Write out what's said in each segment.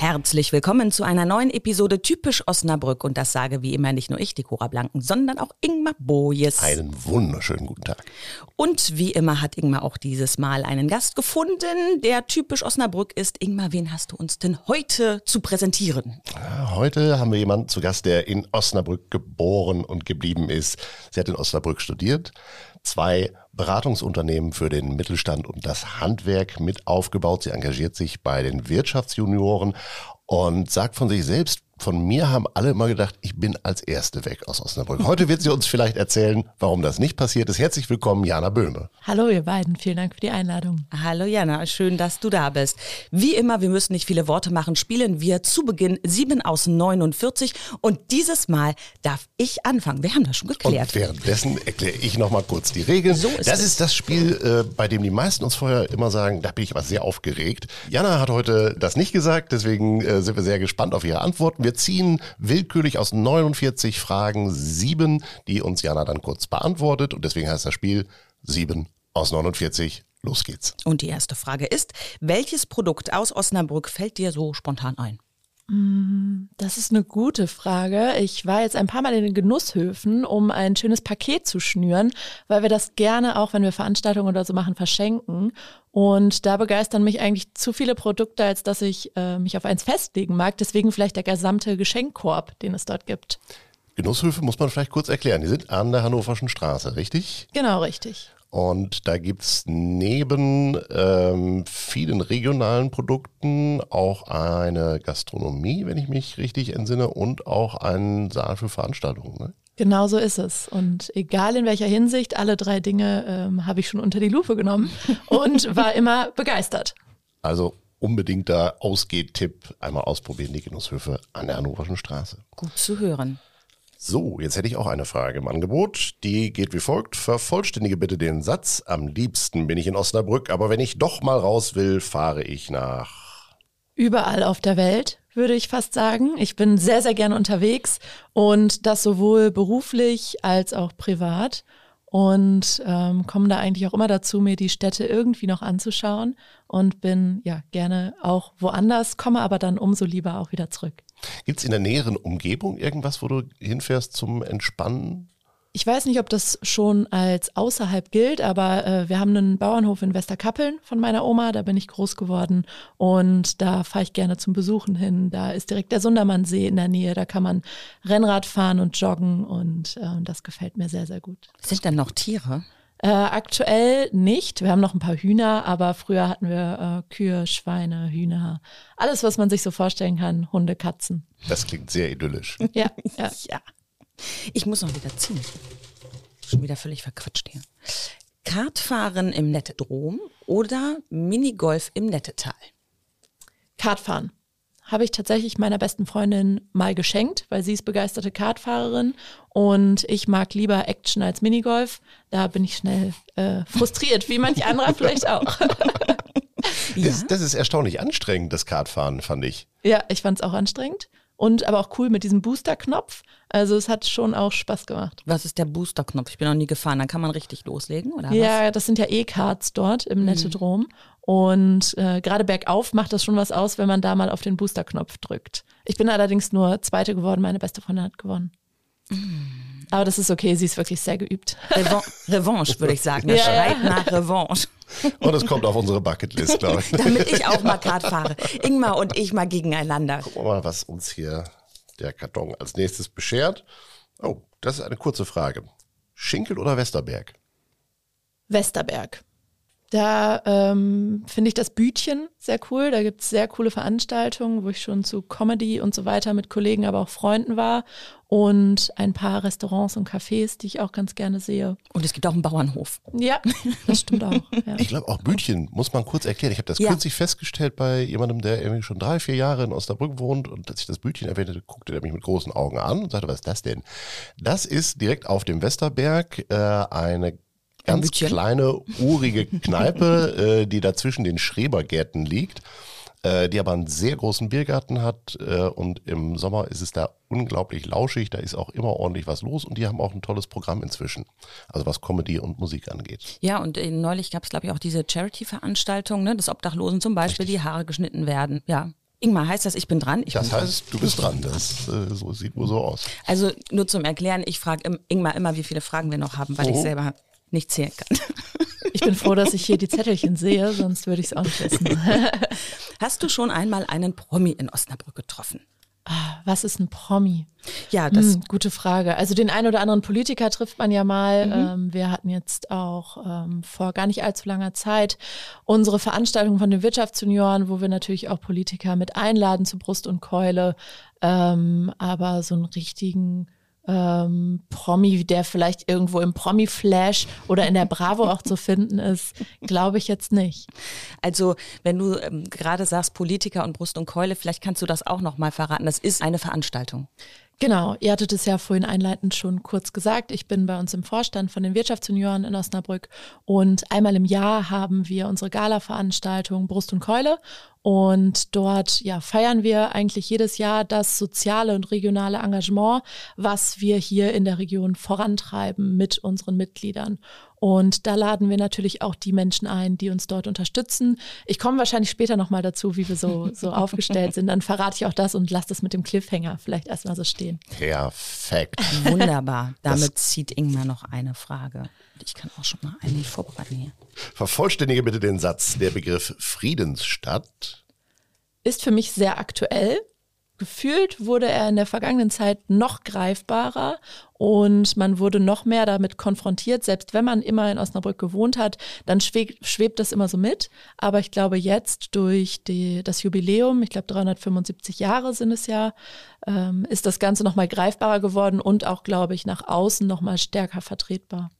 Herzlich willkommen zu einer neuen Episode Typisch Osnabrück. Und das sage wie immer nicht nur ich, die Cora Blanken, sondern auch Ingmar Bojes. Einen wunderschönen guten Tag. Und wie immer hat Ingmar auch dieses Mal einen Gast gefunden, der typisch Osnabrück ist. Ingmar, wen hast du uns denn heute zu präsentieren? Heute haben wir jemanden zu Gast, der in Osnabrück geboren und geblieben ist. Sie hat in Osnabrück studiert, zwei Beratungsunternehmen für den Mittelstand und das Handwerk mit aufgebaut. Sie engagiert sich bei den Wirtschaftsjunioren und sagt von sich selbst, von mir haben alle immer gedacht, ich bin als Erste weg aus Osnabrück. Heute wird sie uns vielleicht erzählen, warum das nicht passiert ist. Herzlich willkommen, Jana Böhme. Hallo ihr beiden, vielen Dank für die Einladung. Hallo Jana, schön, dass du da bist. Wie immer, wir müssen nicht viele Worte machen, spielen wir zu Beginn 7 aus 49 und dieses Mal darf ich anfangen. Wir haben das schon geklärt. Und währenddessen erkläre ich nochmal kurz die Regeln. So ist das es. ist das Spiel, äh, bei dem die meisten uns vorher immer sagen, da bin ich aber sehr aufgeregt. Jana hat heute das nicht gesagt, deswegen äh, sind wir sehr gespannt auf ihre Antworten. Wir ziehen willkürlich aus 49 Fragen sieben, die uns Jana dann kurz beantwortet. Und deswegen heißt das Spiel 7 aus 49. Los geht's. Und die erste Frage ist, welches Produkt aus Osnabrück fällt dir so spontan ein? Das ist eine gute Frage. Ich war jetzt ein paar Mal in den Genusshöfen, um ein schönes Paket zu schnüren, weil wir das gerne auch, wenn wir Veranstaltungen oder so machen, verschenken. Und da begeistern mich eigentlich zu viele Produkte, als dass ich äh, mich auf eins festlegen mag. Deswegen vielleicht der gesamte Geschenkkorb, den es dort gibt. Genusshöfe muss man vielleicht kurz erklären. Die sind an der Hannoverschen Straße, richtig? Genau, richtig. Und da gibt's neben ähm, vielen regionalen Produkten auch eine Gastronomie, wenn ich mich richtig entsinne, und auch einen Saal für Veranstaltungen. Ne? Genau so ist es. Und egal in welcher Hinsicht, alle drei Dinge ähm, habe ich schon unter die Lupe genommen und war immer begeistert. Also unbedingter Ausgehtipp, einmal ausprobieren die Genusshöfe an der Hannoverschen Straße. Gut zu hören. So, jetzt hätte ich auch eine Frage im Angebot. Die geht wie folgt. Vervollständige bitte den Satz. Am liebsten bin ich in Osnabrück, aber wenn ich doch mal raus will, fahre ich nach. Überall auf der Welt, würde ich fast sagen. Ich bin sehr, sehr gerne unterwegs und das sowohl beruflich als auch privat. Und ähm, komme da eigentlich auch immer dazu, mir die Städte irgendwie noch anzuschauen und bin ja gerne auch woanders, komme aber dann umso lieber auch wieder zurück. Gibt's in der näheren Umgebung irgendwas, wo du hinfährst zum Entspannen? Ich weiß nicht, ob das schon als außerhalb gilt, aber äh, wir haben einen Bauernhof in Westerkappeln von meiner Oma, da bin ich groß geworden und da fahre ich gerne zum Besuchen hin. Da ist direkt der Sundermannsee in der Nähe, da kann man Rennrad fahren und joggen und äh, das gefällt mir sehr, sehr gut. Sind denn noch Tiere? Äh, aktuell nicht. Wir haben noch ein paar Hühner, aber früher hatten wir äh, Kühe, Schweine, Hühner, alles, was man sich so vorstellen kann, Hunde, Katzen. Das klingt sehr idyllisch. Ja, ja. Ja. Ich muss noch wieder ziehen. Schon wieder völlig verquatscht hier. Kartfahren im Nettedrom oder Minigolf im Nettetal? Kartfahren. Habe ich tatsächlich meiner besten Freundin mal geschenkt, weil sie ist begeisterte Kartfahrerin und ich mag lieber Action als Minigolf. Da bin ich schnell äh, frustriert, wie manch anderer vielleicht auch. Das, das ist erstaunlich anstrengend, das Kartfahren, fand ich. ja, ich fand es auch anstrengend und aber auch cool mit diesem Booster-Knopf. Also es hat schon auch Spaß gemacht. Was ist der Boosterknopf? Ich bin noch nie gefahren. Dann kann man richtig loslegen, oder was? Ja, das sind ja E-Cards dort im Nettedrom. Und äh, gerade bergauf macht das schon was aus, wenn man da mal auf den Booster-Knopf drückt. Ich bin allerdings nur Zweite geworden, meine beste Freundin hat gewonnen. Aber das ist okay, sie ist wirklich sehr geübt. Revan Revanche, würde ich sagen. Das Ja, ja. schreit nach Revanche. Und es kommt auf unsere Bucketlist, glaube ich. Damit ich auch mal Kart fahre. Ingmar und ich mal gegeneinander. Gucken wir mal, was uns hier der Karton als nächstes beschert. Oh, das ist eine kurze Frage. Schinkel oder Westerberg? Westerberg. Da ähm, finde ich das Bütchen sehr cool. Da gibt es sehr coole Veranstaltungen, wo ich schon zu Comedy und so weiter mit Kollegen, aber auch Freunden war. Und ein paar Restaurants und Cafés, die ich auch ganz gerne sehe. Und es gibt auch einen Bauernhof. Ja, das stimmt auch. Ja. Ich glaube auch Bütchen, muss man kurz erklären. Ich habe das Ja. kürzlich festgestellt bei jemandem, der irgendwie schon drei, vier Jahre in Osnabrück wohnt und als ich das Bütchen erwähnte, guckte er mich mit großen Augen an und sagte, was ist das denn? Das ist direkt auf dem Westerberg äh, eine ganz kleine, urige Kneipe, äh, die da zwischen den Schrebergärten liegt, äh, die aber einen sehr großen Biergarten hat äh, und im Sommer ist es da unglaublich lauschig, da ist auch immer ordentlich was los und die haben auch ein tolles Programm inzwischen. Also was Comedy und Musik angeht. Ja, und äh, neulich gab es, glaube ich, auch diese Charity-Veranstaltung, ne, dass Obdachlosen zum Beispiel Richtig. die Haare geschnitten werden. Ja, Ingmar, heißt das, ich bin dran? Ich das bin heißt, dran. du bist dran. Das äh, so, sieht nur so aus. Also nur zum Erklären, ich frage Ingmar immer, wie viele Fragen wir noch haben, weil oh. ich selber nicht zählen kann. Ich bin froh, dass ich hier die Zettelchen sehe, sonst würde ich es auch nicht wissen. Hast du schon einmal einen Promi in Osnabrück getroffen? Ah, was ist ein Promi? Ja, das hm, gute Frage. Also den einen oder anderen Politiker trifft man ja mal. Mhm. Ähm, wir hatten jetzt auch ähm, vor gar nicht allzu langer Zeit unsere Veranstaltung von den Wirtschaftsjunioren, wo wir natürlich auch Politiker mit einladen zu Brust und Keule. Ähm, aber so einen richtigen ähm, Promi, der vielleicht irgendwo im Promi-Flash oder in der Bravo auch zu finden ist, glaube ich jetzt nicht. Also wenn du ähm, gerade sagst Politiker und Brust und Keule, vielleicht kannst du das auch noch mal verraten. Das ist eine Veranstaltung. Genau, ihr hattet es ja vorhin einleitend schon kurz gesagt. Ich bin bei uns im Vorstand von den Wirtschaftsjunioren in Osnabrück und einmal im Jahr haben wir unsere Gala-Veranstaltung Brust und Keule und dort ja, feiern wir eigentlich jedes Jahr das soziale und regionale Engagement, was wir hier in der Region vorantreiben mit unseren Mitgliedern. Und da laden wir natürlich auch die Menschen ein, die uns dort unterstützen. Ich komme wahrscheinlich später nochmal dazu, wie wir so, so aufgestellt sind. Dann verrate ich auch das und lasse das mit dem Cliffhanger vielleicht erstmal so stehen. Perfekt. Wunderbar. Damit das zieht Ingmar noch eine Frage. Ich kann auch schon mal eine vorbereiten hier. Vervollständige bitte den Satz. Der Begriff Friedensstadt ist für mich sehr aktuell gefühlt wurde er in der vergangenen Zeit noch greifbarer und man wurde noch mehr damit konfrontiert. Selbst wenn man immer in Osnabrück gewohnt hat, dann schwebt, schwebt das immer so mit. Aber ich glaube, jetzt durch die, das Jubiläum, ich glaube 375 Jahre sind es ja, ähm, ist das Ganze nochmal greifbarer geworden und auch, glaube ich, nach außen nochmal stärker vertretbar.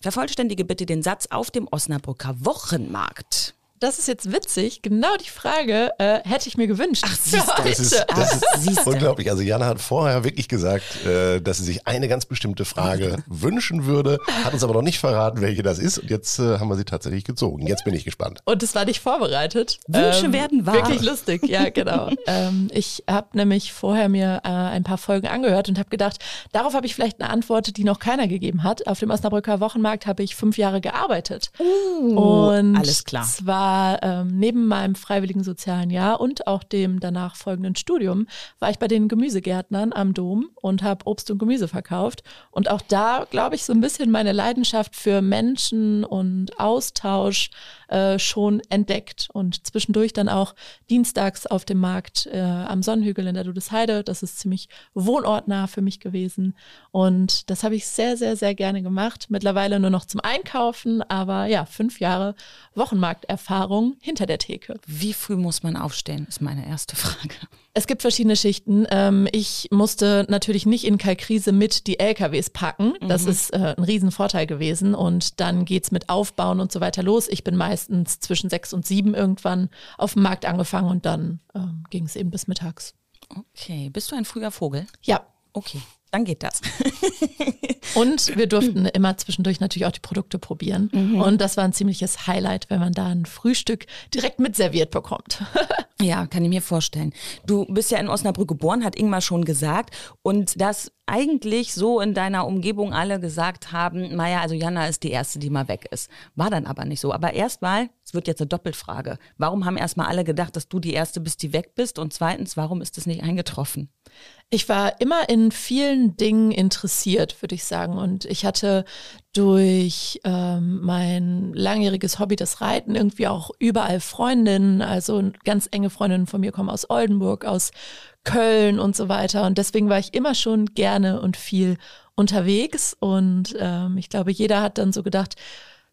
Vervollständige bitte den Satz auf dem Osnabrücker Wochenmarkt das ist jetzt witzig. Genau die Frage äh, hätte ich mir gewünscht. Ach, siehst du. Das ist, das ist unglaublich. Also Jana hat vorher wirklich gesagt, äh, dass sie sich eine ganz bestimmte Frage wünschen würde, hat uns aber noch nicht verraten, welche das ist. Und jetzt äh, haben wir sie tatsächlich gezogen. Jetzt bin ich gespannt. Und es war nicht vorbereitet. Wünsche ähm, werden wahr. Wirklich lustig, ja genau. ähm, ich habe nämlich vorher mir äh, ein paar Folgen angehört und habe gedacht, darauf habe ich vielleicht eine Antwort, die noch keiner gegeben hat. Auf dem Osnabrücker Wochenmarkt habe ich fünf Jahre gearbeitet. Uh, und alles klar. Zwar war ähm, neben meinem freiwilligen sozialen Jahr und auch dem danach folgenden Studium, war ich bei den Gemüsegärtnern am Dom und habe Obst und Gemüse verkauft. Und auch da, glaube ich, so ein bisschen meine Leidenschaft für Menschen und Austausch äh, schon entdeckt. Und zwischendurch dann auch dienstags auf dem Markt äh, am Sonnenhügel in der Dudesheide. Das ist ziemlich wohnortnah für mich gewesen. Und das habe ich sehr, sehr, sehr gerne gemacht. Mittlerweile nur noch zum Einkaufen, aber ja, fünf Jahre Wochenmarkterfahrung Erfahrung hinter der Theke. Wie früh muss man aufstehen, ist meine erste Frage. Es gibt verschiedene Schichten. Ähm, ich musste natürlich nicht in Kalkrise mit die LKWs packen. Das mhm. ist äh, ein Riesenvorteil gewesen. Und dann geht es mit Aufbauen und so weiter los. Ich bin meistens zwischen sechs und sieben irgendwann auf dem Markt angefangen und dann ähm, ging es eben bis mittags. Okay. Bist du ein früher Vogel? Ja. Okay dann geht das. und wir durften immer zwischendurch natürlich auch die Produkte probieren. Mhm. Und das war ein ziemliches Highlight, wenn man da ein Frühstück direkt mit serviert bekommt. ja, kann ich mir vorstellen. Du bist ja in Osnabrück geboren, hat Ingmar schon gesagt. Und das eigentlich so in deiner Umgebung alle gesagt haben, naja, also Jana ist die Erste, die mal weg ist. War dann aber nicht so. Aber erstmal, es wird jetzt eine Doppelfrage. Warum haben erstmal alle gedacht, dass du die Erste bist, die weg bist? Und zweitens, warum ist das nicht eingetroffen? Ich war immer in vielen Dingen interessiert, würde ich sagen. Und ich hatte durch ähm, mein langjähriges Hobby, das Reiten, irgendwie auch überall Freundinnen. Also ganz enge Freundinnen von mir kommen aus Oldenburg, aus Köln und so weiter. Und deswegen war ich immer schon gerne und viel unterwegs. Und ähm, ich glaube, jeder hat dann so gedacht,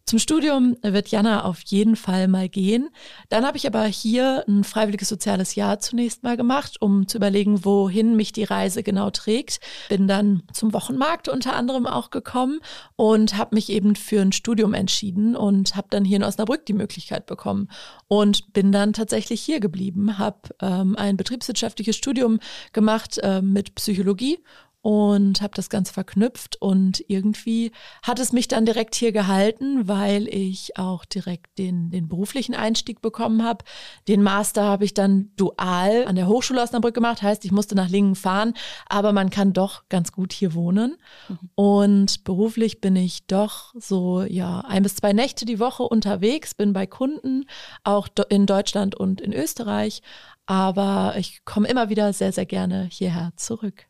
zum Studium wird Jana auf jeden Fall mal gehen. Dann habe ich aber hier ein freiwilliges soziales Jahr zunächst mal gemacht, um zu überlegen, wohin mich die Reise genau trägt. Bin dann zum Wochenmarkt unter anderem auch gekommen und habe mich eben für ein Studium entschieden und habe dann hier in Osnabrück die Möglichkeit bekommen und bin dann tatsächlich hier geblieben, habe ähm, ein betriebswirtschaftliches Studium gemacht äh, mit Psychologie und habe das Ganze verknüpft und irgendwie hat es mich dann direkt hier gehalten, weil ich auch direkt den, den beruflichen Einstieg bekommen habe. Den Master habe ich dann dual an der Hochschule Osnabrück gemacht, heißt, ich musste nach Lingen fahren, aber man kann doch ganz gut hier wohnen. Mhm. Und beruflich bin ich doch so, ja, ein bis zwei Nächte die Woche unterwegs, bin bei Kunden, auch in Deutschland und in Österreich, aber ich komme immer wieder sehr, sehr gerne hierher zurück.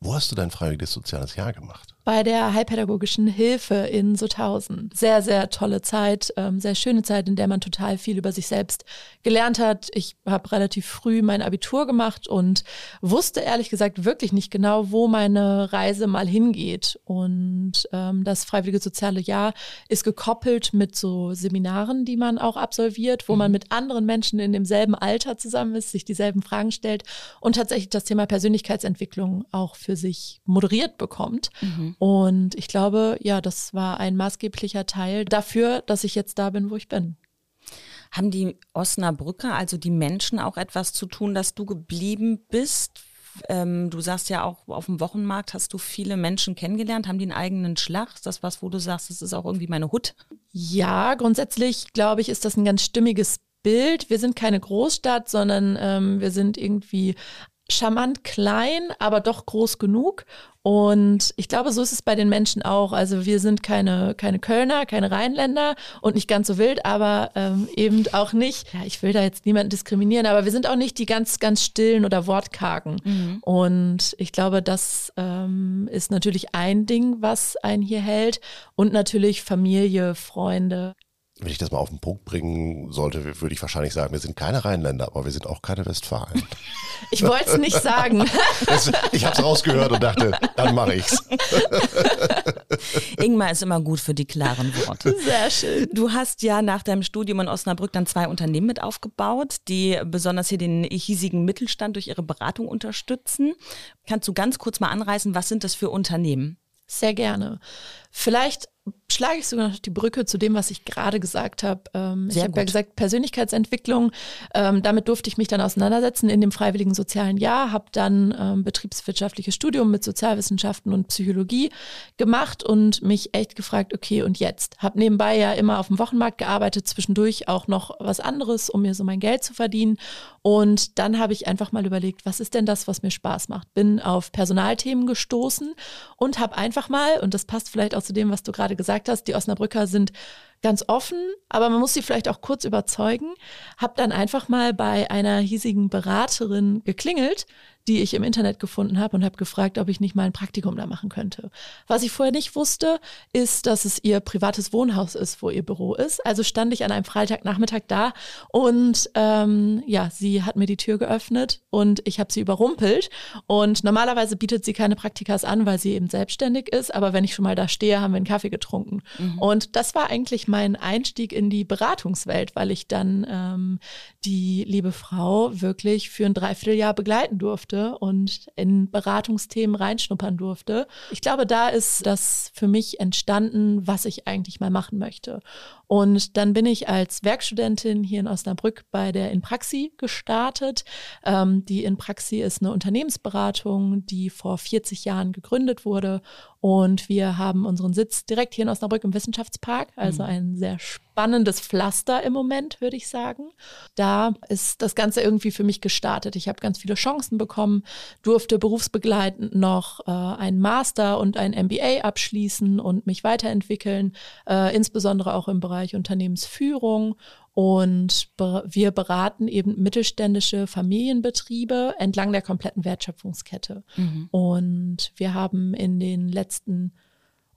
Wo hast du dein freiwilliges soziales Jahr gemacht? Bei der Heilpädagogischen Hilfe in Sutthausen. Sehr, sehr tolle Zeit, ähm, sehr schöne Zeit, in der man total viel über sich selbst gelernt hat. Ich habe relativ früh mein Abitur gemacht und wusste ehrlich gesagt wirklich nicht genau, wo meine Reise mal hingeht. Und ähm, das Freiwillige Soziale Jahr ist gekoppelt mit so Seminaren, die man auch absolviert, wo mhm. man mit anderen Menschen in demselben Alter zusammen ist, sich dieselben Fragen stellt und tatsächlich das Thema Persönlichkeitsentwicklung auch für sich moderiert bekommt. Mhm. Und ich glaube, ja, das war ein maßgeblicher Teil dafür, dass ich jetzt da bin, wo ich bin. Haben die Osnabrücker, also die Menschen, auch etwas zu tun, dass du geblieben bist? Ähm, du sagst ja auch, auf dem Wochenmarkt hast du viele Menschen kennengelernt. Haben die einen eigenen Schlag? Ist das was, wo du sagst, das ist auch irgendwie meine Hut? Ja, grundsätzlich glaube ich, ist das ein ganz stimmiges Bild. Wir sind keine Großstadt, sondern ähm, wir sind irgendwie charmant klein, aber doch groß genug. Und ich glaube, so ist es bei den Menschen auch. Also wir sind keine, keine Kölner, keine Rheinländer und nicht ganz so wild, aber ähm, eben auch nicht, ja, ich will da jetzt niemanden diskriminieren, aber wir sind auch nicht die ganz, ganz stillen oder wortkargen. Mhm. Und ich glaube, das ähm, ist natürlich ein Ding, was einen hier hält. Und natürlich Familie, Freunde wenn ich das mal auf den Punkt bringen sollte, würde ich wahrscheinlich sagen, wir sind keine Rheinländer, aber wir sind auch keine Westfalen. Ich wollte es nicht sagen. Das, ich habe es rausgehört und dachte, dann mache ich's. Ingmar ist immer gut für die klaren Worte. Sehr schön. Du hast ja nach deinem Studium in Osnabrück dann zwei Unternehmen mit aufgebaut, die besonders hier den hiesigen Mittelstand durch ihre Beratung unterstützen. Kannst du ganz kurz mal anreißen, was sind das für Unternehmen? Sehr gerne. Vielleicht schlage ich sogar noch die Brücke zu dem, was ich gerade gesagt habe. Ähm, ich habe ja gesagt, Persönlichkeitsentwicklung. Ähm, damit durfte ich mich dann auseinandersetzen in dem freiwilligen sozialen Jahr, habe dann ähm, betriebswirtschaftliches Studium mit Sozialwissenschaften und Psychologie gemacht und mich echt gefragt, okay, und jetzt? Habe nebenbei ja immer auf dem Wochenmarkt gearbeitet, zwischendurch auch noch was anderes, um mir so mein Geld zu verdienen. Und dann habe ich einfach mal überlegt, was ist denn das, was mir Spaß macht? Bin auf Personalthemen gestoßen und habe einfach mal, und das passt vielleicht auch zu dem, was du gerade gesagt hast, die Osnabrücker sind ganz offen, aber man muss sie vielleicht auch kurz überzeugen. Hab dann einfach mal bei einer hiesigen Beraterin geklingelt, die ich im Internet gefunden habe und habe gefragt, ob ich nicht mal ein Praktikum da machen könnte. Was ich vorher nicht wusste, ist, dass es ihr privates Wohnhaus ist, wo ihr Büro ist. Also stand ich an einem Freitagnachmittag da und ähm, ja, sie hat mir die Tür geöffnet und ich habe sie überrumpelt. Und normalerweise bietet sie keine Praktikas an, weil sie eben selbstständig ist. Aber wenn ich schon mal da stehe, haben wir einen Kaffee getrunken. Mhm. Und das war eigentlich mein Einstieg in die Beratungswelt, weil ich dann ähm, die liebe Frau wirklich für ein Dreivierteljahr begleiten durfte und in Beratungsthemen reinschnuppern durfte. Ich glaube, da ist das für mich entstanden, was ich eigentlich mal machen möchte. Und dann bin ich als Werkstudentin hier in Osnabrück bei der Inpraxi gestartet. Ähm, die Inpraxi ist eine Unternehmensberatung, die vor 40 Jahren gegründet wurde. Und wir haben unseren Sitz direkt hier in Osnabrück im Wissenschaftspark, also mhm. ein sehr spannendes Pflaster im Moment, würde ich sagen. Da ist das Ganze irgendwie für mich gestartet. Ich habe ganz viele Chancen bekommen, durfte berufsbegleitend noch äh, einen Master und ein MBA abschließen und mich weiterentwickeln, äh, insbesondere auch im Bereich Bereich Unternehmensführung und wir beraten eben mittelständische Familienbetriebe entlang der kompletten Wertschöpfungskette. Mhm. Und wir haben in den letzten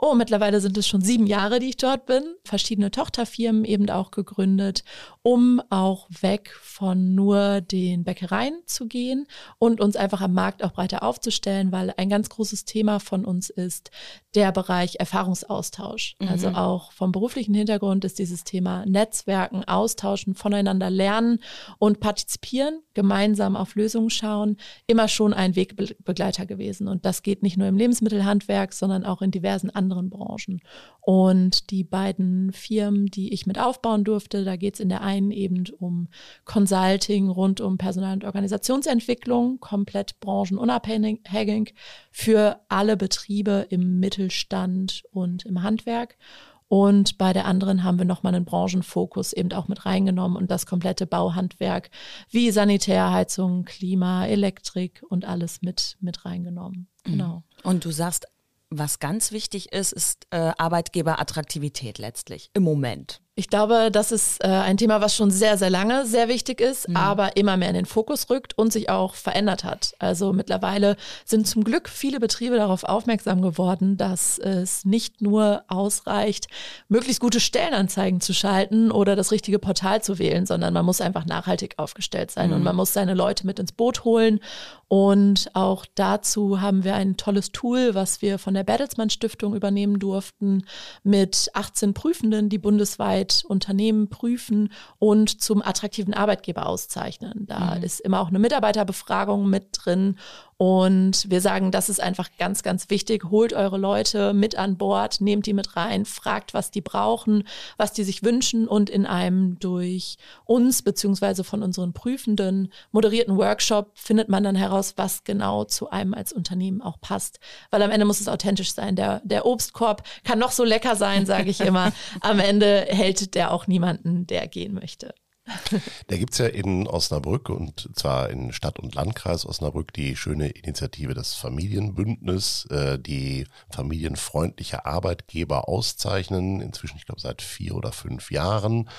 Oh, mittlerweile sind es schon sieben Jahre, die ich dort bin. Verschiedene Tochterfirmen eben auch gegründet, um auch weg von nur den Bäckereien zu gehen und uns einfach am Markt auch breiter aufzustellen, weil ein ganz großes Thema von uns ist der Bereich Erfahrungsaustausch. Mhm. Also auch vom beruflichen Hintergrund ist dieses Thema Netzwerken, Austauschen, voneinander lernen und partizipieren, gemeinsam auf Lösungen schauen, immer schon ein Wegbegleiter gewesen. Und das geht nicht nur im Lebensmittelhandwerk, sondern auch in diversen anderen anderen Branchen. Und die beiden Firmen, die ich mit aufbauen durfte, da geht es in der einen eben um Consulting rund um Personal- und Organisationsentwicklung, komplett branchenunabhängig für alle Betriebe im Mittelstand und im Handwerk. Und bei der anderen haben wir nochmal einen Branchenfokus eben auch mit reingenommen und das komplette Bauhandwerk wie Sanitärheizung, Klima, Elektrik und alles mit, mit reingenommen. Mhm. Genau. Und du sagst, was ganz wichtig ist, ist äh, Arbeitgeberattraktivität letztlich im Moment. Ich glaube, das ist äh, ein Thema, was schon sehr, sehr lange sehr wichtig ist, mhm. aber immer mehr in den Fokus rückt und sich auch verändert hat. Also mittlerweile sind zum Glück viele Betriebe darauf aufmerksam geworden, dass es nicht nur ausreicht, möglichst gute Stellenanzeigen zu schalten oder das richtige Portal zu wählen, sondern man muss einfach nachhaltig aufgestellt sein mhm. und man muss seine Leute mit ins Boot holen. Und auch dazu haben wir ein tolles Tool, was wir von der Bertelsmann Stiftung übernehmen durften, mit 18 Prüfenden, die bundesweit Arbeit Unternehmen prüfen und zum attraktiven Arbeitgeber auszeichnen. Da mhm. ist immer auch eine Mitarbeiterbefragung mit drin und wir sagen, das ist einfach ganz, ganz wichtig. Holt eure Leute mit an Bord, nehmt die mit rein, fragt, was die brauchen, was die sich wünschen und in einem durch uns beziehungsweise von unseren Prüfenden moderierten Workshop findet man dann heraus, was genau zu einem als Unternehmen auch passt. Weil am Ende muss es authentisch sein. Der, der Obstkorb kann noch so lecker sein, sage ich immer. am Ende hält der auch niemanden, der gehen möchte. Da gibt es ja in Osnabrück und zwar in Stadt- und Landkreis Osnabrück die schöne Initiative des Familienbündnis, äh, die familienfreundliche Arbeitgeber auszeichnen. Inzwischen, ich glaube, seit vier oder fünf Jahren.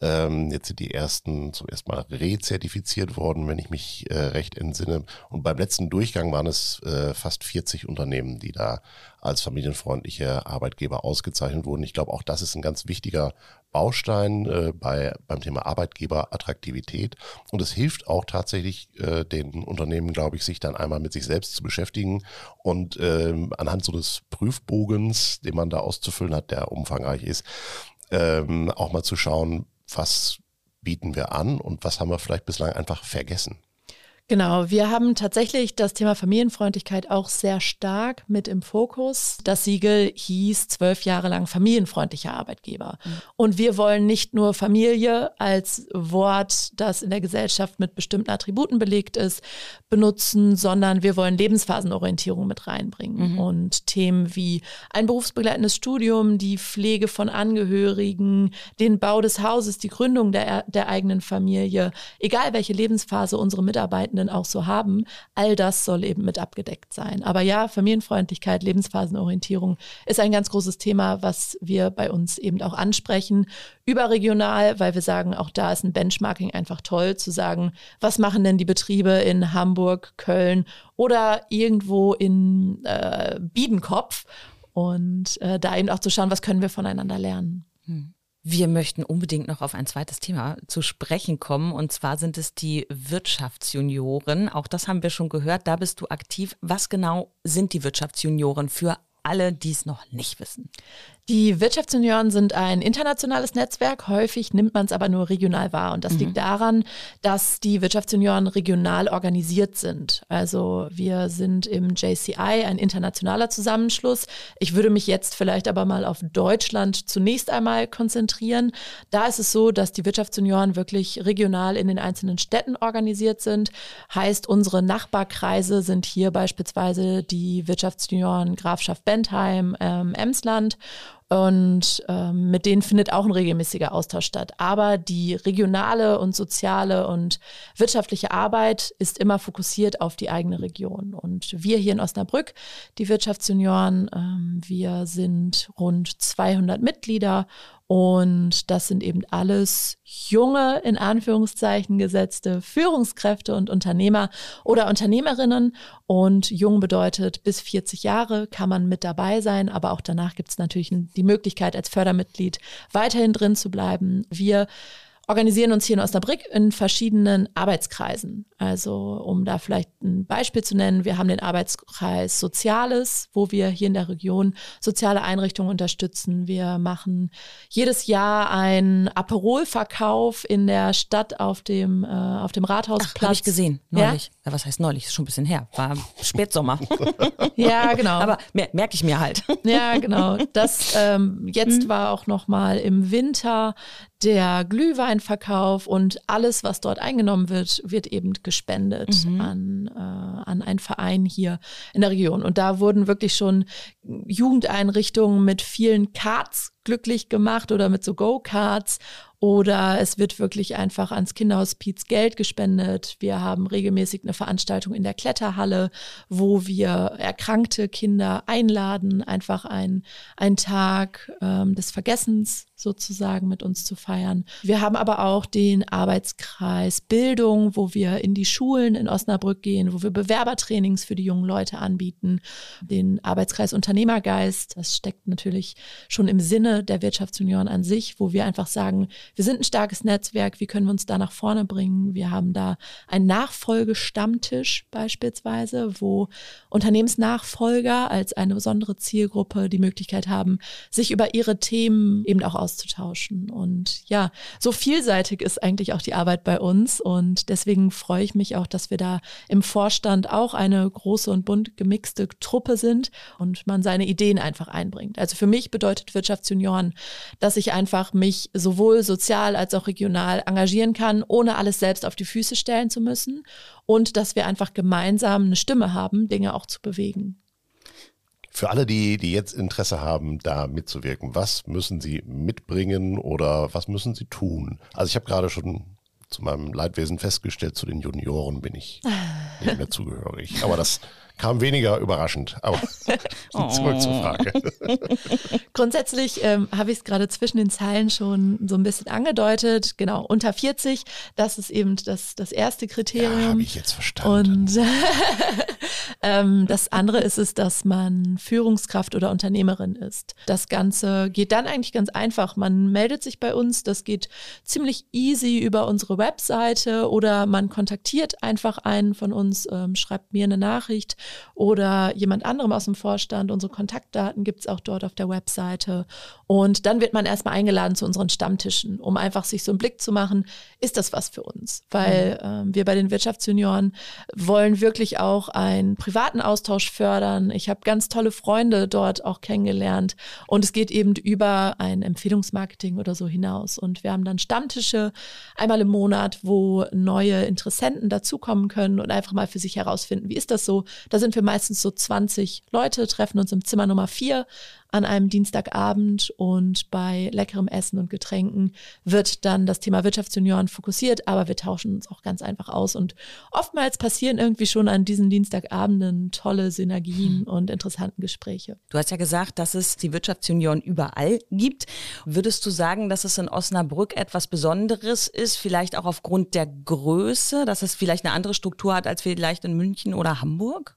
Ähm, jetzt sind die ersten zum ersten Mal rezertifiziert worden, wenn ich mich äh, recht entsinne. Und beim letzten Durchgang waren es äh, fast 40 Unternehmen, die da als familienfreundliche Arbeitgeber ausgezeichnet wurden. Ich glaube, auch das ist ein ganz wichtiger Baustein äh, bei, beim Thema Arbeitgeberattraktivität. Und es hilft auch tatsächlich äh, den Unternehmen, glaube ich, sich dann einmal mit sich selbst zu beschäftigen und ähm, anhand so des Prüfbogens, den man da auszufüllen hat, der umfangreich ist, ähm, auch mal zu schauen, was bieten wir an und was haben wir vielleicht bislang einfach vergessen. Genau, wir haben tatsächlich das Thema Familienfreundlichkeit auch sehr stark mit im Fokus. Das Siegel hieß zwölf Jahre lang familienfreundlicher Arbeitgeber. Mhm. Und wir wollen nicht nur Familie als Wort, das in der Gesellschaft mit bestimmten Attributen belegt ist, benutzen, sondern wir wollen Lebensphasenorientierung mit reinbringen. Mhm. Und Themen wie ein berufsbegleitendes Studium, die Pflege von Angehörigen, den Bau des Hauses, die Gründung der, der eigenen Familie, egal welche Lebensphase unsere Mitarbeitenden Mitarbeitenden auch so haben, all das soll eben mit abgedeckt sein. Aber ja, Familienfreundlichkeit, Lebensphasenorientierung ist ein ganz großes Thema, was wir bei uns eben auch ansprechen, überregional, weil wir sagen, auch da ist ein Benchmarking einfach toll, zu sagen, was machen denn die Betriebe in Hamburg, Köln oder irgendwo in äh, Biedenkopf und äh, da eben auch zu schauen, was können wir voneinander lernen. Hm. Wir möchten unbedingt noch auf ein zweites Thema zu sprechen kommen. Und zwar sind es die Wirtschaftsjunioren. Auch das haben wir schon gehört. Da bist du aktiv. Was genau sind die Wirtschaftsjunioren für alle, die es noch nicht wissen? Die Wirtschaftsjunioren sind ein internationales Netzwerk. Häufig nimmt man es aber nur regional wahr. Und das mhm. liegt daran, dass die Wirtschaftsjunioren regional organisiert sind. Also wir sind im JCI ein internationaler Zusammenschluss. Ich würde mich jetzt vielleicht aber mal auf Deutschland zunächst einmal konzentrieren. Da ist es so, dass die Wirtschaftsjunioren wirklich regional in den einzelnen Städten organisiert sind. Heißt, unsere Nachbarkreise sind hier beispielsweise die Wirtschaftsjunioren Grafschaft Bentheim, ähm, Emsland. Und ähm, mit denen findet auch ein regelmäßiger Austausch statt. Aber die regionale und soziale und wirtschaftliche Arbeit ist immer fokussiert auf die eigene Region. Und wir hier in Osnabrück, die Wirtschaftsjunioren, ähm, wir sind rund 200 Mitglieder und das sind eben alles junge, in Anführungszeichen gesetzte Führungskräfte und Unternehmer oder Unternehmerinnen. Und jung bedeutet, bis 40 Jahre kann man mit dabei sein, aber auch danach gibt es natürlich die Möglichkeit, als Fördermitglied weiterhin drin zu bleiben. Wir organisieren uns hier in Osnabrück in verschiedenen Arbeitskreisen. Also um da vielleicht ein Beispiel zu nennen, wir haben den Arbeitskreis Soziales, wo wir hier in der Region soziale Einrichtungen unterstützen. Wir machen jedes Jahr einen Aperolverkauf in der Stadt auf dem, äh, auf dem Rathausplatz. Habe ich gesehen, neulich. Ja? was heißt neulich? Ist schon ein bisschen her. War Spätsommer. ja, genau. Aber mer merke ich mir halt. ja, genau. Das ähm, jetzt mhm. war auch noch mal im Winter der Glühweinverkauf und alles, was dort eingenommen wird, wird eben gespendet mhm. an, äh, an einen Verein hier in der Region. Und da wurden wirklich schon Jugendeinrichtungen mit vielen Karts glücklich gemacht oder mit so Go-Karts oder es wird wirklich einfach ans Kinderhospiz Geld gespendet. Wir haben regelmäßig eine Veranstaltung in der Kletterhalle, wo wir erkrankte Kinder einladen, einfach ein, ein Tag ähm, des Vergessens sozusagen mit uns zu feiern. Wir haben aber auch den Arbeitskreis Bildung, wo wir in die Schulen in Osnabrück gehen, wo wir Bewerbertrainings für die jungen Leute anbieten. Den Arbeitskreis Unternehmergeist, das steckt natürlich schon im Sinne der Wirtschaftsunion an sich, wo wir einfach sagen, wir sind ein starkes Netzwerk, wie können wir uns da nach vorne bringen? Wir haben da einen Nachfolgestammtisch beispielsweise, wo Unternehmensnachfolger als eine besondere Zielgruppe die Möglichkeit haben, sich über ihre Themen eben auch auszutauschen. Und ja, so vielseitig ist eigentlich auch die Arbeit bei uns. Und deswegen freue ich mich auch, dass wir da im Vorstand auch eine große und bunt gemixte Truppe sind und man seine Ideen einfach einbringt. Also für mich bedeutet Wirtschaftsjunioren, dass ich einfach mich sowohl sozial als auch regional engagieren kann, ohne alles selbst auf die Füße stellen zu müssen und dass wir einfach gemeinsam eine Stimme haben, Dinge auch zu bewegen. Für alle, die, die jetzt Interesse haben, da mitzuwirken, was müssen sie mitbringen oder was müssen sie tun? Also ich habe gerade schon zu meinem Leidwesen festgestellt, zu den Junioren bin ich nicht mehr zugehörig. Aber das kam weniger überraschend. Aber zurück zur Frage. Grundsätzlich ähm, habe ich es gerade zwischen den Zeilen schon so ein bisschen angedeutet. Genau, unter 40, das ist eben das, das erste Kriterium. Ja, habe ich jetzt verstanden. Und ähm, das andere ist es, dass man Führungskraft oder Unternehmerin ist. Das Ganze geht dann eigentlich ganz einfach. Man meldet sich bei uns, das geht ziemlich easy über unsere Webseite oder man kontaktiert einfach einen von uns, ähm, schreibt mir eine Nachricht oder jemand anderem aus dem Vorstand. Unsere Kontaktdaten gibt es auch dort auf der Webseite. Und dann wird man erstmal eingeladen zu unseren Stammtischen, um einfach sich so einen Blick zu machen, ist das was für uns? Weil mhm. ähm, wir bei den Wirtschaftsjunioren wollen wirklich auch einen privaten Austausch fördern. Ich habe ganz tolle Freunde dort auch kennengelernt. Und es geht eben über ein Empfehlungsmarketing oder so hinaus. Und wir haben dann Stammtische einmal im Monat, wo neue Interessenten dazukommen können und einfach mal für sich herausfinden, wie ist das so? Da sind wir meistens so 20 Leute, treffen uns im Zimmer Nummer 4 an einem Dienstagabend und bei leckerem Essen und Getränken wird dann das Thema Wirtschaftsjunioren fokussiert, aber wir tauschen uns auch ganz einfach aus und oftmals passieren irgendwie schon an diesen Dienstagabenden tolle Synergien und interessanten Gespräche. Du hast ja gesagt, dass es die Wirtschaftsjunioren überall gibt. Würdest du sagen, dass es in Osnabrück etwas Besonderes ist, vielleicht auch aufgrund der Größe, dass es vielleicht eine andere Struktur hat als vielleicht in München oder Hamburg?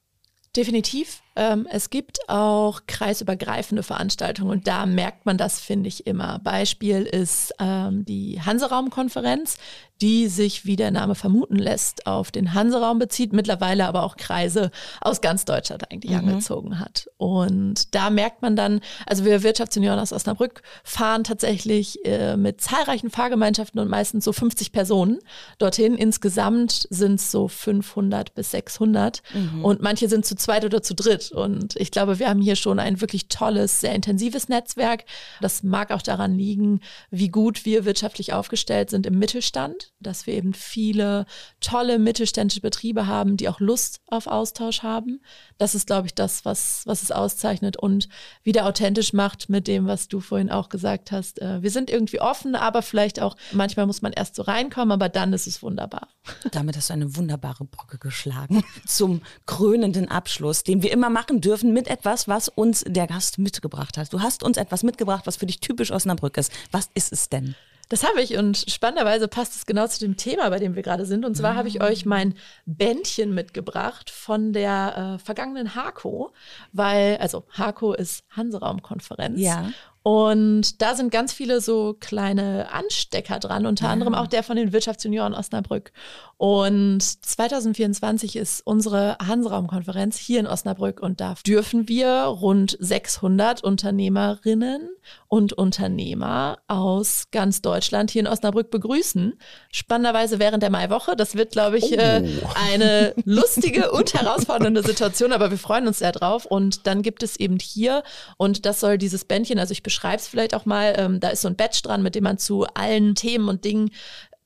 Definitiv. Ähm, es gibt auch kreisübergreifende Veranstaltungen und da merkt man das, finde ich, immer. Beispiel ist ähm, die Hanseraumkonferenz, die sich, wie der Name vermuten lässt, auf den Hanseraum bezieht, mittlerweile aber auch Kreise aus ganz Deutschland eigentlich mhm. angezogen hat. Und da merkt man dann, also wir Wirtschaftssenioren aus Osnabrück fahren tatsächlich äh, mit zahlreichen Fahrgemeinschaften und meistens so 50 Personen dorthin. Insgesamt sind es so 500 bis 600 mhm. und manche sind zu zweit oder zu dritt. Und ich glaube, wir haben hier schon ein wirklich tolles, sehr intensives Netzwerk. Das mag auch daran liegen, wie gut wir wirtschaftlich aufgestellt sind im Mittelstand, dass wir eben viele tolle mittelständische Betriebe haben, die auch Lust auf Austausch haben. Das ist, glaube ich, das, was, was es auszeichnet und wieder authentisch macht mit dem, was du vorhin auch gesagt hast. Äh, wir sind irgendwie offen, aber vielleicht auch, manchmal muss man erst so reinkommen, aber dann ist es wunderbar. Damit hast du eine wunderbare Brücke geschlagen zum krönenden Abschluss, den wir immer machen dürfen mit etwas, was uns der Gast mitgebracht hat. Du hast uns etwas mitgebracht, was für dich typisch Osnabrück ist. Was ist es denn? Das habe ich und spannenderweise passt es genau zu dem Thema, bei dem wir gerade sind. Und zwar habe ich euch mein Bändchen mitgebracht von der äh, vergangenen HAKO, weil, also HAKO ist Hanseraumkonferenz. Ja. Und da sind ganz viele so kleine Anstecker dran, unter Ja. anderem auch der von den Wirtschaftsjunioren Osnabrück. Und 2024 ist unsere Hansraumkonferenz hier in Osnabrück und da dürfen wir rund 600 Unternehmerinnen und Unternehmer aus ganz Deutschland hier in Osnabrück begrüßen. Spannenderweise während der Maiwoche. Das wird, glaube ich, äh, eine lustige und herausfordernde Situation, aber wir freuen uns sehr drauf. Und dann gibt es eben hier, und das soll dieses Bändchen, also ich beschreibe es vielleicht auch mal, ähm, da ist so ein Badge dran, mit dem man zu allen Themen und Dingen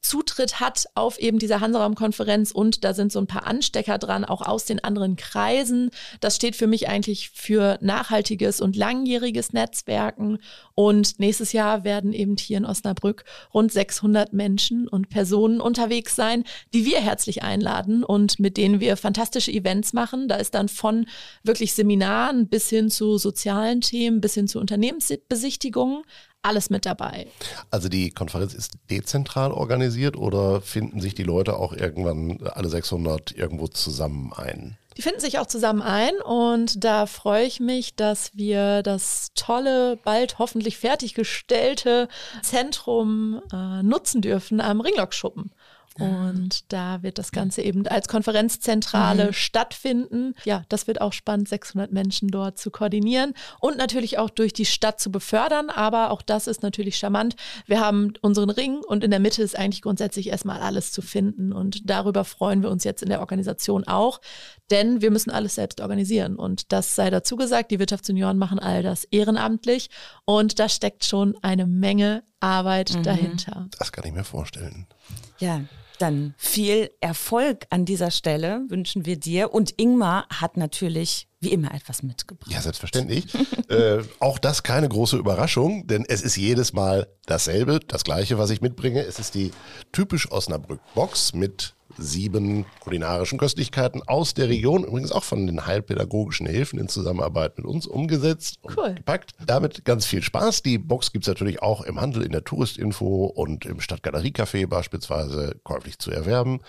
Zutritt hat auf eben dieser Hanseraum-Konferenz und da sind so ein paar Anstecker dran, auch aus den anderen Kreisen. Das steht für mich eigentlich für nachhaltiges und langjähriges Netzwerken. Und nächstes Jahr werden eben hier in Osnabrück rund 600 Menschen und Personen unterwegs sein, die wir herzlich einladen und mit denen wir fantastische Events machen. Da ist dann von wirklich Seminaren bis hin zu sozialen Themen, bis hin zu Unternehmensbesichtigungen alles mit dabei. Also die Konferenz ist dezentral organisiert oder finden sich die Leute auch irgendwann alle 600 irgendwo zusammen ein? Die finden sich auch zusammen ein und da freue ich mich, dass wir das tolle, bald hoffentlich fertiggestellte Zentrum äh, nutzen dürfen am Ringlockschuppen. Und da wird das Ganze eben als Konferenzzentrale stattfinden. Ja, das wird auch spannend, 600 Menschen dort zu koordinieren und natürlich auch durch die Stadt zu befördern. Aber auch das ist natürlich charmant. Wir haben unseren Ring und in der Mitte ist eigentlich grundsätzlich erstmal alles zu finden. Und darüber freuen wir uns jetzt in der Organisation auch, denn wir müssen alles selbst organisieren. Und das sei dazu gesagt, die Wirtschaftsjunioren machen all das ehrenamtlich und da steckt schon eine Menge Arbeit dahinter. Das kann ich mir vorstellen. Ja, dann viel Erfolg an dieser Stelle wünschen wir dir. Und Ingmar hat natürlich wie immer etwas mitgebracht. Ja, selbstverständlich. äh, auch das keine große Überraschung, denn es ist jedes Mal dasselbe, das gleiche, was ich mitbringe. Es ist die typisch Osnabrück-Box mit sieben kulinarischen Köstlichkeiten aus der Region, übrigens auch von den heilpädagogischen Hilfen in Zusammenarbeit mit uns umgesetzt und Cool. gepackt. Damit ganz viel Spaß. Die Box gibt's natürlich auch im Handel, in der Touristinfo und im Stadtgaleriecafé beispielsweise käuflich zu erwerben.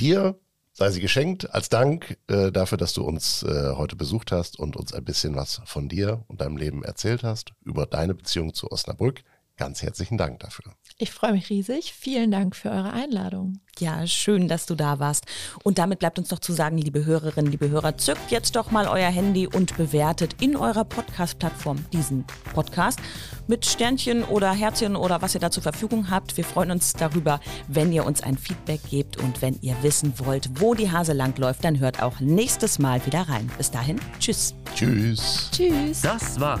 Dir sei sie geschenkt als Dank äh, dafür, dass du uns äh, heute besucht hast und uns ein bisschen was von dir und deinem Leben erzählt hast, über deine Beziehung zu Osnabrück. Ganz herzlichen Dank dafür. Ich freue mich riesig. Vielen Dank für eure Einladung. Ja, schön, dass du da warst. Und damit bleibt uns noch zu sagen, liebe Hörerinnen, liebe Hörer, zückt jetzt doch mal euer Handy und bewertet in eurer Podcast-Plattform diesen Podcast mit Sternchen oder Herzchen oder was ihr da zur Verfügung habt. Wir freuen uns darüber, wenn ihr uns ein Feedback gebt und wenn ihr wissen wollt, wo die Hase langläuft, dann hört auch nächstes Mal wieder rein. Bis dahin, tschüss. Tschüss. Tschüss. Das war